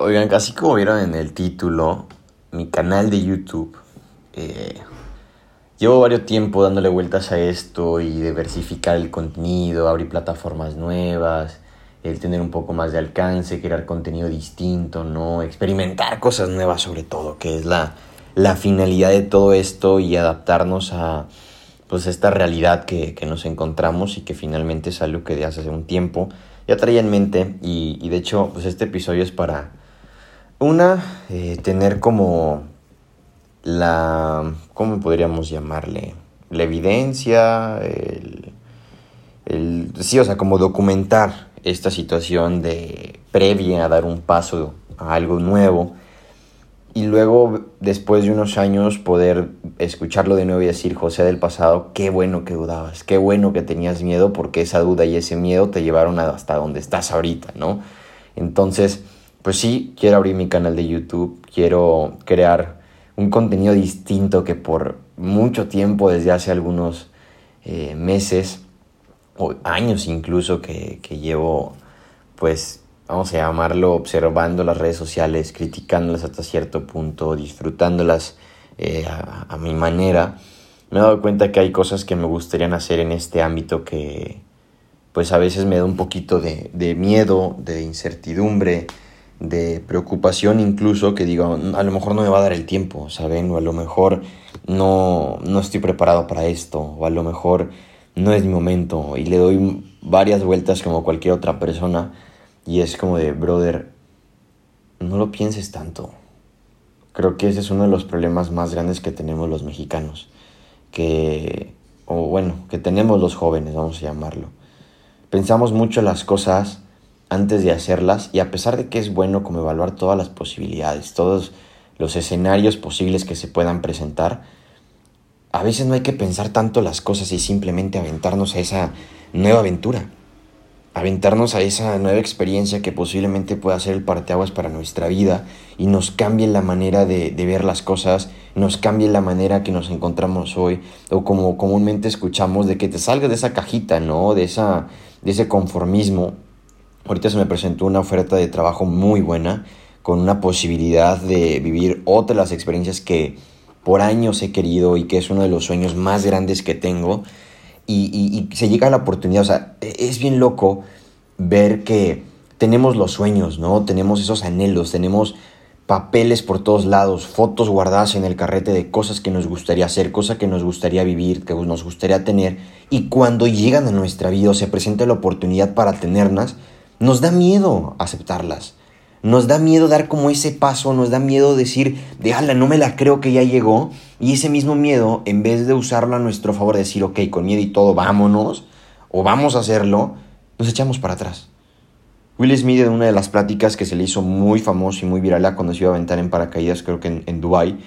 Oigan, casi como vieron en el título, mi canal de YouTube, eh, llevo varios tiempo dándole vueltas a esto y diversificar el contenido, abrir plataformas nuevas, el tener un poco más de alcance, crear contenido distinto, ¿no? Experimentar cosas nuevas sobre todo, que es la, la finalidad de todo esto y adaptarnos a pues esta realidad que, que nos encontramos y que finalmente es algo que de hace un tiempo ya traía en mente y, y de hecho pues este episodio es para una, eh, tener como la, ¿cómo podríamos llamarle? La evidencia, el, el, sí, o sea, como documentar esta situación de previa a dar un paso a algo nuevo y luego después de unos años poder escucharlo de nuevo y decir, José del pasado, qué bueno que dudabas, qué bueno que tenías miedo porque esa duda y ese miedo te llevaron hasta donde estás ahorita, ¿no? Entonces, pues sí, quiero abrir mi canal de YouTube, quiero crear un contenido distinto que por mucho tiempo, desde hace algunos eh, meses o años incluso, que, que llevo, pues, vamos a llamarlo, observando las redes sociales, criticándolas hasta cierto punto, disfrutándolas eh, a, a, mi manera, me he dado cuenta que hay cosas que me gustarían hacer en este ámbito que, pues, a veces me da un poquito de, de miedo, de incertidumbre, de preocupación incluso que digo, a lo mejor no me va a dar el tiempo, ¿saben? O a lo mejor no, no estoy preparado para esto, o a lo mejor no es mi momento y le doy varias vueltas como cualquier otra persona y es como de, brother, no lo pienses tanto. Creo que ese es uno de los problemas más grandes que tenemos los mexicanos, que, o bueno, que tenemos los jóvenes, vamos a llamarlo. Pensamos mucho las cosas antes de hacerlas y a pesar de que es bueno como evaluar todas las posibilidades, todos los escenarios posibles que se puedan presentar, a veces no hay que pensar tanto las cosas y simplemente aventarnos a esa nueva aventura, aventarnos a esa nueva experiencia que posiblemente pueda ser el parteaguas para nuestra vida y nos cambie la manera de, de, ver las cosas, nos cambie la manera que nos encontramos hoy, o como comúnmente escuchamos, de que te salgas de esa cajita, ¿no? De, esa, de ese conformismo Ahorita se me presentó una oferta de trabajo muy buena, con una posibilidad de vivir otras las experiencias que por años he querido y que es uno de los sueños más grandes que tengo. Y se llega a la oportunidad, o sea, e, es bien loco ver que tenemos los sueños, ¿no? Tenemos esos anhelos, tenemos papeles por todos lados, fotos guardadas en el carrete de cosas que nos gustaría hacer, cosas que nos gustaría vivir, que nos gustaría tener. Y cuando llegan a nuestra vida o se presenta la oportunidad para tenerlas, nos da miedo aceptarlas. Nos da miedo dar como ese paso, nos da miedo decir, de ala, no me la creo que ya llegó. Y ese mismo miedo, en vez de usarlo a nuestro favor, decir, ok, con miedo y todo, vámonos, o vamos a hacerlo, nos echamos para atrás. Will Smith, en una de las pláticas que se le hizo muy famoso y muy viral cuando se iba a aventar en paracaídas, creo que en, en Dubai,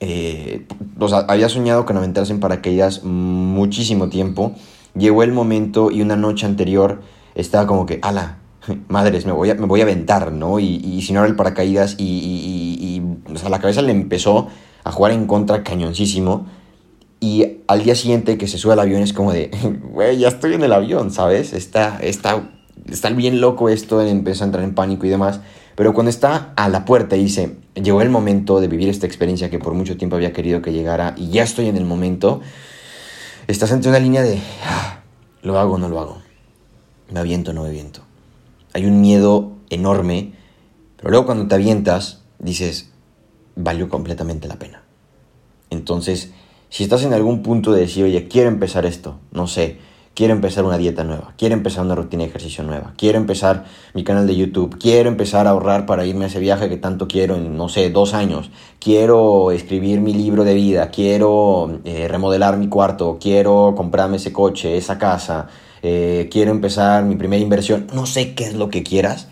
eh, o sea, había soñado con aventarse en paracaídas muchísimo tiempo. Llegó el momento y una noche anterior estaba como que, ala, madres, me voy a, me voy a aventar, ¿no? Y, y si no era el paracaídas y, y, y, la cabeza le empezó a jugar en contra cañoncísimo. Y al día siguiente que se sube al avión es como de, güey, ya estoy en el avión, ¿sabes? Está, está, está bien loco esto, empieza a entrar en pánico y demás. Pero cuando está a la puerta y dice, llegó el momento de vivir esta experiencia que por mucho tiempo había querido que llegara y ya estoy en el momento, estás entre una línea de, ah, lo hago o no lo hago, me aviento o no me aviento hay un miedo enorme, pero luego cuando te avientas, dices, valió completamente la pena. Entonces, si estás en algún punto de decir, oye, quiero empezar esto, no sé, quiero empezar una dieta nueva, quiero empezar una rutina de ejercicio nueva, quiero empezar mi canal de YouTube, quiero empezar a ahorrar para irme a ese viaje que tanto quiero en, no sé, dos años, quiero escribir mi libro de vida, quiero eh, remodelar mi cuarto, quiero comprarme ese coche, esa casa, eh, quiero empezar mi primera inversión, no sé qué es lo que quieras,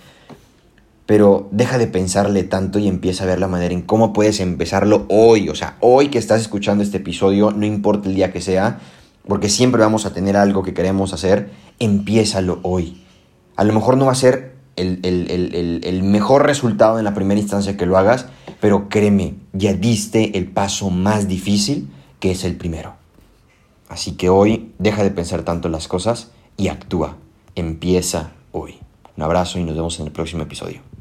pero deja de pensarle tanto y empieza a ver la manera en cómo puedes empezarlo hoy, o sea, hoy que estás escuchando este episodio, no importa el día que sea, porque siempre vamos a tener algo que queremos hacer, empiézalo hoy. A lo mejor no va a ser el, el, el, el, mejor resultado en la primera instancia que lo hagas, pero créeme, ya diste el paso más difícil, que es el primero. Así que hoy deja de pensar tanto las cosas y actúa. Empieza hoy. Un abrazo y nos vemos en el próximo episodio.